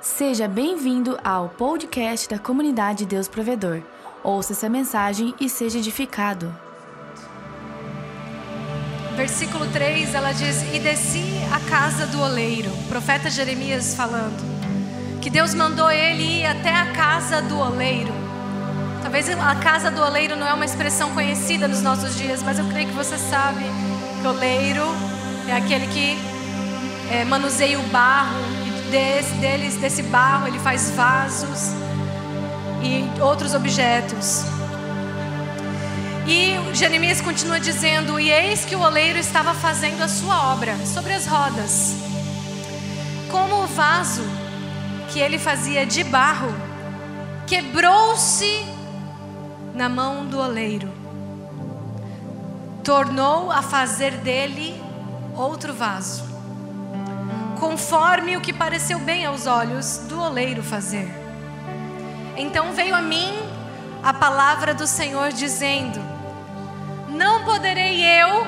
Seja bem-vindo ao podcast da comunidade Deus Provedor. Ouça essa mensagem e seja edificado. Versículo 3, ela diz: E desci à casa do oleiro. Profeta Jeremias falando. Que Deus mandou ele ir até a casa do oleiro. Talvez a casa do oleiro não é uma expressão conhecida nos nossos dias, mas eu creio que você sabe que oleiro é aquele que é, manuseia o barro desse, deles, desse barro, ele faz vasos e outros objetos. E Jeremias continua dizendo: E eis que o oleiro estava fazendo a sua obra sobre as rodas. Como o vaso que ele fazia de barro quebrou-se na mão do oleiro, tornou a fazer dele outro vaso conforme o que pareceu bem aos olhos do oleiro fazer. Então veio a mim a palavra do Senhor dizendo: Não poderei eu,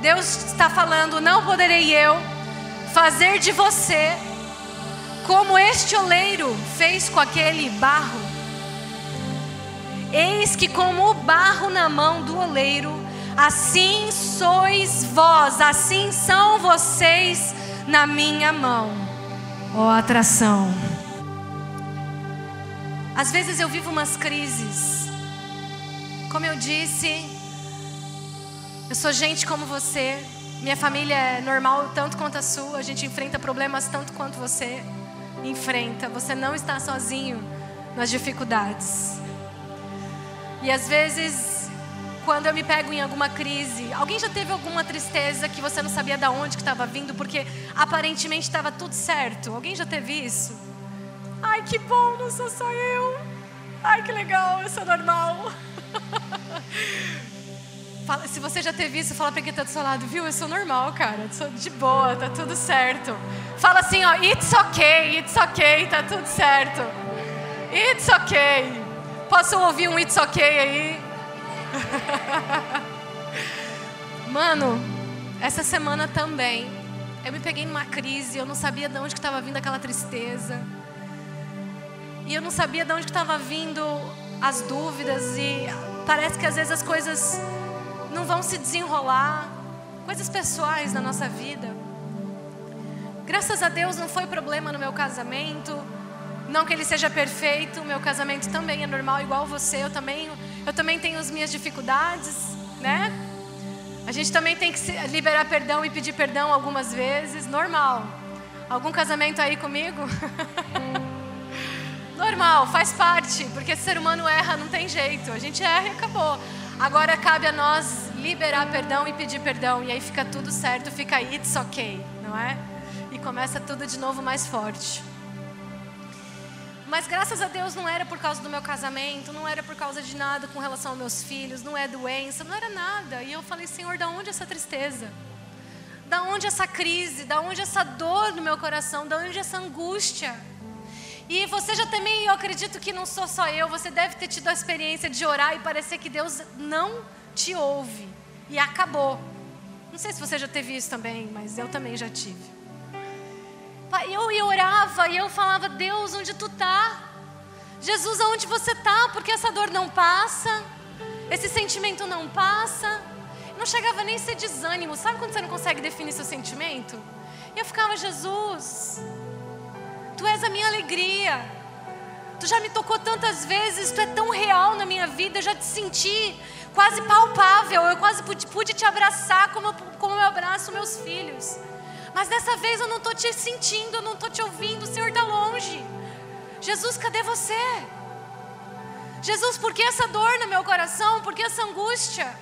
Deus está falando, não poderei eu fazer de você como este oleiro fez com aquele barro. Eis que, como o barro na mão do oleiro, assim sois vós, assim são vocês na minha mão. Ó oh, atração. Às vezes eu vivo umas crises. Como eu disse, eu sou gente como você. Minha família é normal tanto quanto a sua. A gente enfrenta problemas tanto quanto você enfrenta. Você não está sozinho nas dificuldades. E às vezes quando eu me pego em alguma crise, alguém já teve alguma tristeza que você não sabia de onde que estava vindo, porque aparentemente estava tudo certo? Alguém já teve isso? Ai, que bom, não sou só eu. Ai, que legal, eu sou normal. Fala, se você já teve isso, fala para quem está do seu lado, viu? Eu sou normal, cara, sou de boa, tá tudo certo. Fala assim, ó, it's okay, it's okay, tá tudo certo. It's okay. Posso ouvir um it's okay aí? Mano, essa semana também, eu me peguei numa crise, eu não sabia de onde estava vindo aquela tristeza. E eu não sabia de onde estava vindo as dúvidas e parece que às vezes as coisas não vão se desenrolar, coisas pessoais na nossa vida. Graças a Deus não foi problema no meu casamento. Não que ele seja perfeito, meu casamento também é normal igual você, eu também eu também tenho as minhas dificuldades, né? A gente também tem que liberar perdão e pedir perdão algumas vezes, normal. Algum casamento aí comigo? normal, faz parte, porque ser humano erra, não tem jeito. A gente erra e acabou. Agora cabe a nós liberar perdão e pedir perdão, e aí fica tudo certo, fica it's ok, não é? E começa tudo de novo mais forte. Mas graças a Deus não era por causa do meu casamento, não era por causa de nada com relação aos meus filhos, não é doença, não era nada. E eu falei, Senhor, da onde essa tristeza? Da onde essa crise? Da onde essa dor no meu coração? Da onde essa angústia? E você já também, eu acredito que não sou só eu, você deve ter tido a experiência de orar e parecer que Deus não te ouve. E acabou. Não sei se você já teve isso também, mas eu também já tive. Eu, orava e eu falava, Deus, onde tu está? Jesus, aonde você está? Porque essa dor não passa, esse sentimento não passa. Não chegava nem a ser desânimo. Sabe quando você não consegue definir seu sentimento? E eu ficava, Jesus, tu és a minha alegria. Tu já me tocou tantas vezes, tu é tão real na minha vida, eu já te senti quase palpável. Eu quase pude, pude te abraçar como, como eu abraço meus filhos. Mas dessa vez eu não estou te sentindo, eu não estou te ouvindo, o Senhor está longe. Jesus, cadê você? Jesus, por que essa dor no meu coração? Por que essa angústia?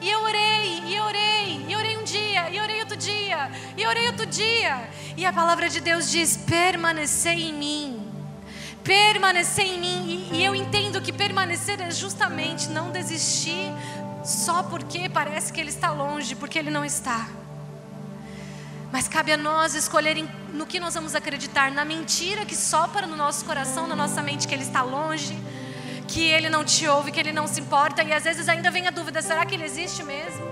E eu orei, e eu orei, e orei um dia, e orei outro dia, e orei outro dia. E a palavra de Deus diz: permanecer em mim. Permanecer em mim. E, e eu entendo que permanecer é justamente não desistir só porque parece que Ele está longe, porque Ele não está. Mas cabe a nós escolher no que nós vamos acreditar, na mentira que sopra no nosso coração, na nossa mente, que Ele está longe, que Ele não te ouve, que Ele não se importa, e às vezes ainda vem a dúvida: será que Ele existe mesmo?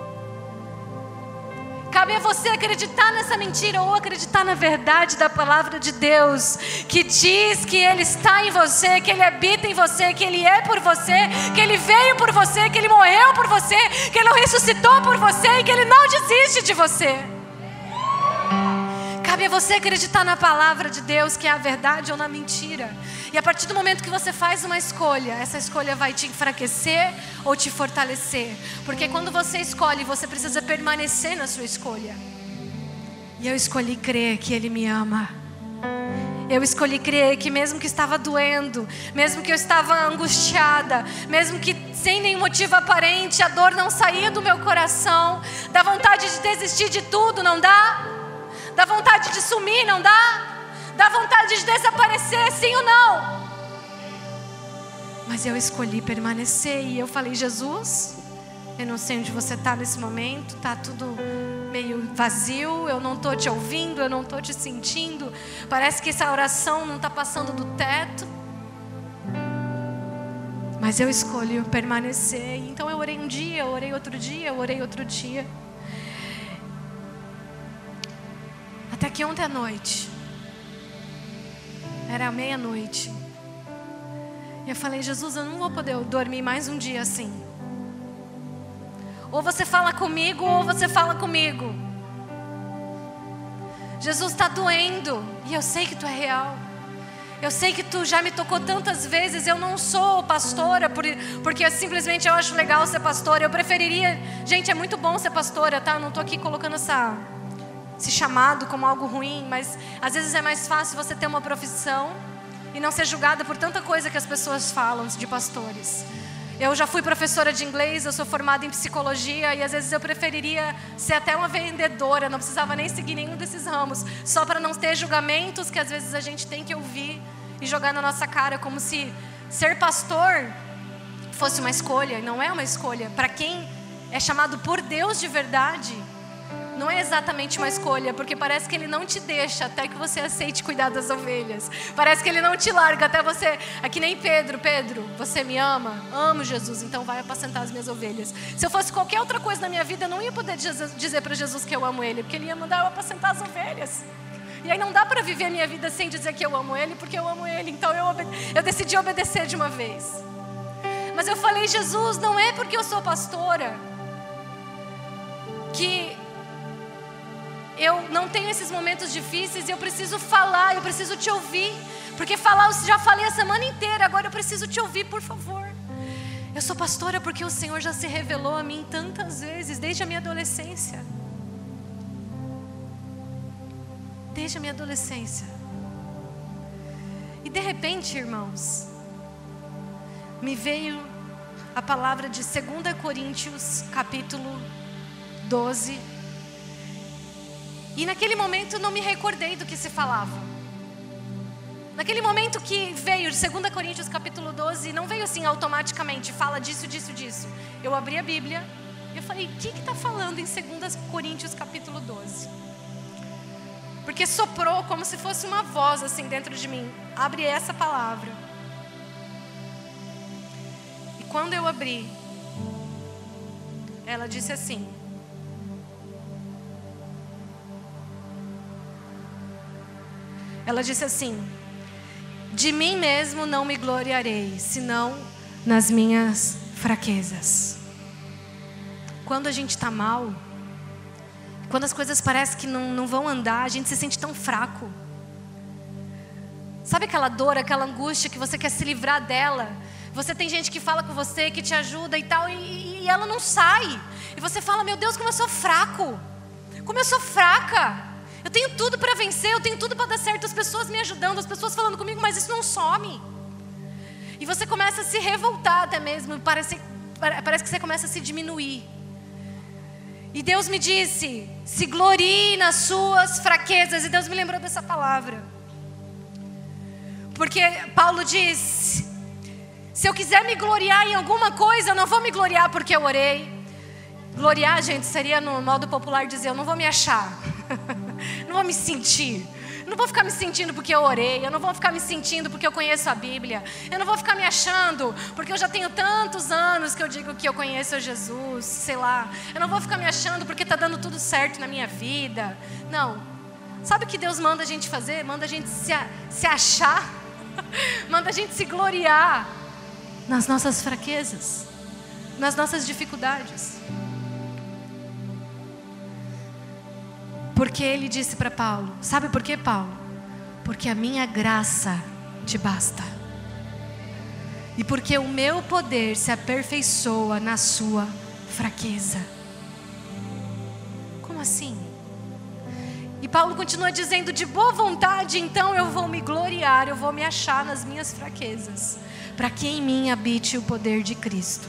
Cabe a você acreditar nessa mentira ou acreditar na verdade da palavra de Deus, que diz que Ele está em você, que Ele habita em você, que Ele é por você, que Ele veio por você, que Ele morreu por você, que Ele ressuscitou por você e que Ele não desiste de você. A você acreditar na palavra de Deus, que é a verdade ou na mentira. E a partir do momento que você faz uma escolha, essa escolha vai te enfraquecer ou te fortalecer. Porque quando você escolhe, você precisa permanecer na sua escolha. E eu escolhi crer que Ele me ama. Eu escolhi crer que mesmo que estava doendo, mesmo que eu estava angustiada, mesmo que sem nenhum motivo aparente a dor não saía do meu coração, dá vontade de desistir de tudo, não dá? Dá vontade de sumir, não dá? Dá vontade de desaparecer, sim ou não? Mas eu escolhi permanecer e eu falei, Jesus, eu não sei onde você está nesse momento, está tudo meio vazio, eu não estou te ouvindo, eu não estou te sentindo, parece que essa oração não está passando do teto. Mas eu escolho permanecer. Então eu orei um dia, eu orei outro dia, eu orei outro dia. Até que ontem à noite, era meia-noite, e eu falei: Jesus, eu não vou poder dormir mais um dia assim. Ou você fala comigo, ou você fala comigo. Jesus está doendo, e eu sei que tu é real. Eu sei que tu já me tocou tantas vezes. Eu não sou pastora por, porque simplesmente eu acho legal ser pastora. Eu preferiria. Gente, é muito bom ser pastora, tá? Eu não estou aqui colocando essa se chamado como algo ruim, mas às vezes é mais fácil você ter uma profissão e não ser julgada por tanta coisa que as pessoas falam de pastores. Eu já fui professora de inglês, eu sou formada em psicologia e às vezes eu preferiria ser até uma vendedora, não precisava nem seguir nenhum desses ramos, só para não ter julgamentos que às vezes a gente tem que ouvir e jogar na nossa cara, como se ser pastor fosse uma escolha, e não é uma escolha. Para quem é chamado por Deus de verdade, não é exatamente uma escolha, porque parece que ele não te deixa até que você aceite cuidar das ovelhas. Parece que ele não te larga até você. É que nem Pedro, Pedro, você me ama? Amo Jesus, então vai apacentar as minhas ovelhas. Se eu fosse qualquer outra coisa na minha vida, eu não ia poder dizer para Jesus que eu amo ele, porque ele ia mandar eu apacentar as ovelhas. E aí não dá para viver a minha vida sem dizer que eu amo ele, porque eu amo ele. Então eu, eu decidi obedecer de uma vez. Mas eu falei, Jesus, não é porque eu sou pastora que eu não tenho esses momentos difíceis e eu preciso falar, eu preciso te ouvir. Porque falar eu já falei a semana inteira, agora eu preciso te ouvir, por favor. Eu sou pastora porque o Senhor já se revelou a mim tantas vezes, desde a minha adolescência. Desde a minha adolescência. E de repente, irmãos, me veio a palavra de 2 Coríntios, capítulo 12, e naquele momento não me recordei do que se falava. Naquele momento que veio, 2 Coríntios capítulo 12, não veio assim automaticamente, fala disso, disso, disso. Eu abri a Bíblia e eu falei, o que está falando em 2 Coríntios capítulo 12? Porque soprou como se fosse uma voz assim dentro de mim. Abre essa palavra. E quando eu abri, ela disse assim: Ela disse assim: De mim mesmo não me gloriarei, senão nas minhas fraquezas. Quando a gente está mal, quando as coisas parecem que não, não vão andar, a gente se sente tão fraco. Sabe aquela dor, aquela angústia que você quer se livrar dela? Você tem gente que fala com você, que te ajuda e tal, e, e ela não sai. E você fala: Meu Deus, como eu sou fraco, como eu sou fraca. Eu tenho tudo para vencer, eu tenho tudo para dar certo, as pessoas me ajudando, as pessoas falando comigo, mas isso não some. E você começa a se revoltar até mesmo, parece, parece que você começa a se diminuir. E Deus me disse: se glorie nas suas fraquezas. E Deus me lembrou dessa palavra. Porque Paulo diz: se eu quiser me gloriar em alguma coisa, eu não vou me gloriar porque eu orei. Gloriar, gente, seria no modo popular dizer: eu não vou me achar. Não vou me sentir. não vou ficar me sentindo porque eu orei, eu não vou ficar me sentindo porque eu conheço a Bíblia, eu não vou ficar me achando porque eu já tenho tantos anos que eu digo que eu conheço Jesus, sei lá. Eu não vou ficar me achando porque está dando tudo certo na minha vida. Não. Sabe o que Deus manda a gente fazer? Manda a gente se, se achar, manda a gente se gloriar nas nossas fraquezas, nas nossas dificuldades. Porque ele disse para Paulo: Sabe por que, Paulo? Porque a minha graça te basta. E porque o meu poder se aperfeiçoa na sua fraqueza. Como assim? E Paulo continua dizendo: de boa vontade, então eu vou me gloriar, eu vou me achar nas minhas fraquezas, para que em mim habite o poder de Cristo.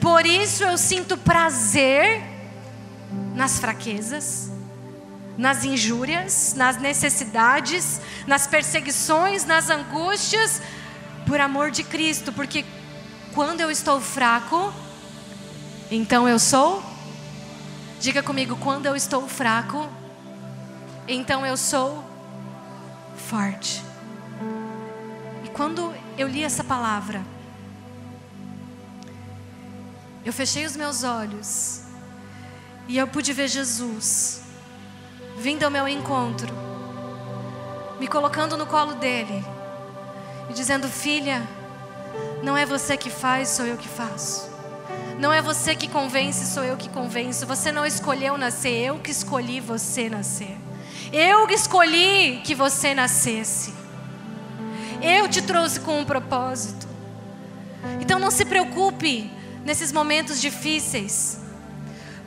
Por isso eu sinto prazer nas fraquezas, nas injúrias, nas necessidades, nas perseguições, nas angústias, por amor de Cristo, porque quando eu estou fraco, então eu sou. Diga comigo, quando eu estou fraco, então eu sou forte. E quando eu li essa palavra, eu fechei os meus olhos e eu pude ver Jesus vindo ao meu encontro, me colocando no colo dele e dizendo: Filha, não é você que faz, sou eu que faço. Não é você que convence, sou eu que convenço. Você não escolheu nascer, eu que escolhi você nascer. Eu que escolhi que você nascesse. Eu te trouxe com um propósito. Então não se preocupe nesses momentos difíceis.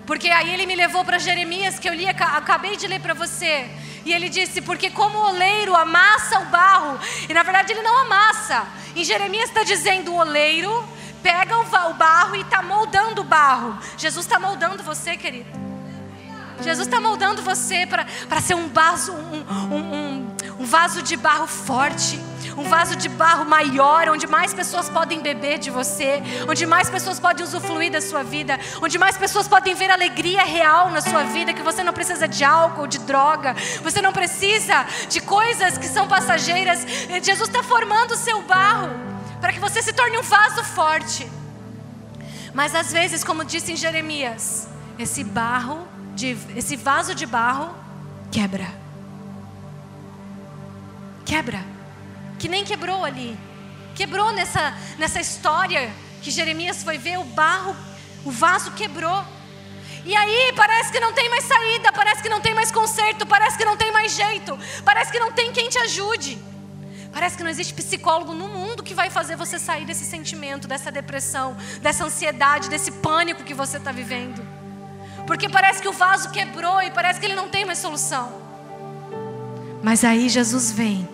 Porque aí ele me levou para Jeremias, que eu li, acabei de ler para você. E ele disse: Porque como o oleiro amassa o barro, e na verdade ele não amassa. Em Jeremias está dizendo: o oleiro pega o barro e está moldando o barro. Jesus está moldando você, querido. Jesus está moldando você para ser um vaso, um, um, um, um vaso de barro forte um vaso de barro maior, onde mais pessoas podem beber de você, onde mais pessoas podem usufruir da sua vida, onde mais pessoas podem ver alegria real na sua vida, que você não precisa de álcool, de droga, você não precisa de coisas que são passageiras. Jesus está formando o seu barro para que você se torne um vaso forte. Mas às vezes, como disse em Jeremias, esse barro, de, esse vaso de barro quebra. Quebra que nem quebrou ali. Quebrou nessa, nessa história que Jeremias foi ver, o barro, o vaso quebrou. E aí parece que não tem mais saída, parece que não tem mais conserto, parece que não tem mais jeito, parece que não tem quem te ajude. Parece que não existe psicólogo no mundo que vai fazer você sair desse sentimento, dessa depressão, dessa ansiedade, desse pânico que você está vivendo. Porque parece que o vaso quebrou e parece que ele não tem mais solução. Mas aí Jesus vem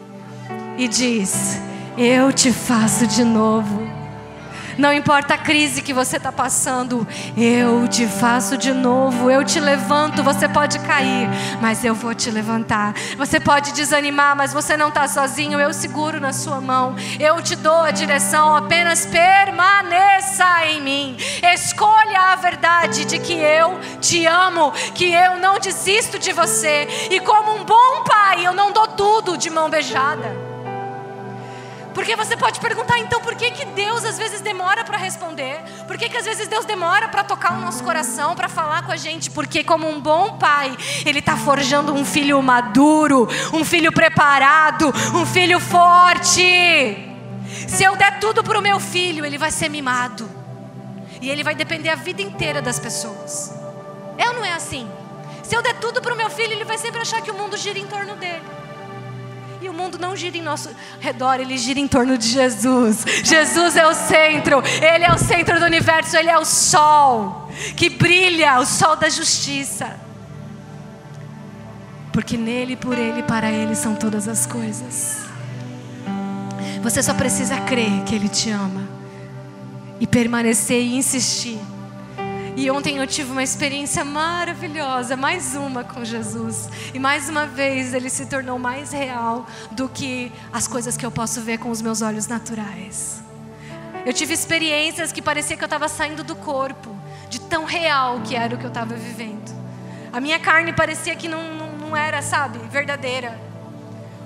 e diz: Eu te faço de novo. Não importa a crise que você está passando, eu te faço de novo, eu te levanto. Você pode cair, mas eu vou te levantar. Você pode desanimar, mas você não está sozinho. Eu seguro na sua mão, eu te dou a direção. Apenas permaneça em mim. Escolha a verdade de que eu te amo, que eu não desisto de você. E como um bom pai, eu não dou tudo de mão beijada. Porque você pode perguntar, então, por que, que Deus às vezes demora para responder? Por que, que às vezes Deus demora para tocar o nosso coração, para falar com a gente? Porque, como um bom pai, Ele está forjando um filho maduro, um filho preparado, um filho forte. Se eu der tudo para o meu filho, ele vai ser mimado. E ele vai depender a vida inteira das pessoas. É ou não é assim? Se eu der tudo para o meu filho, ele vai sempre achar que o mundo gira em torno dele. E o mundo não gira em nosso redor, ele gira em torno de Jesus. Jesus é o centro, ele é o centro do universo, ele é o sol que brilha, o sol da justiça. Porque nele, por ele, para ele são todas as coisas. Você só precisa crer que ele te ama e permanecer e insistir. E ontem eu tive uma experiência maravilhosa, mais uma com Jesus. E mais uma vez ele se tornou mais real do que as coisas que eu posso ver com os meus olhos naturais. Eu tive experiências que parecia que eu estava saindo do corpo, de tão real que era o que eu estava vivendo. A minha carne parecia que não, não, não era, sabe, verdadeira.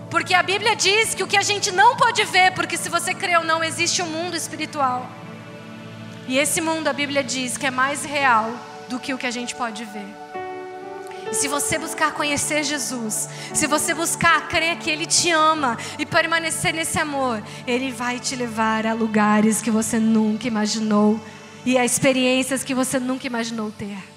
Porque a Bíblia diz que o que a gente não pode ver, porque se você crê ou não, existe um mundo espiritual. E esse mundo, a Bíblia diz que é mais real do que o que a gente pode ver. E se você buscar conhecer Jesus, se você buscar crer que Ele te ama e permanecer nesse amor, Ele vai te levar a lugares que você nunca imaginou e a experiências que você nunca imaginou ter.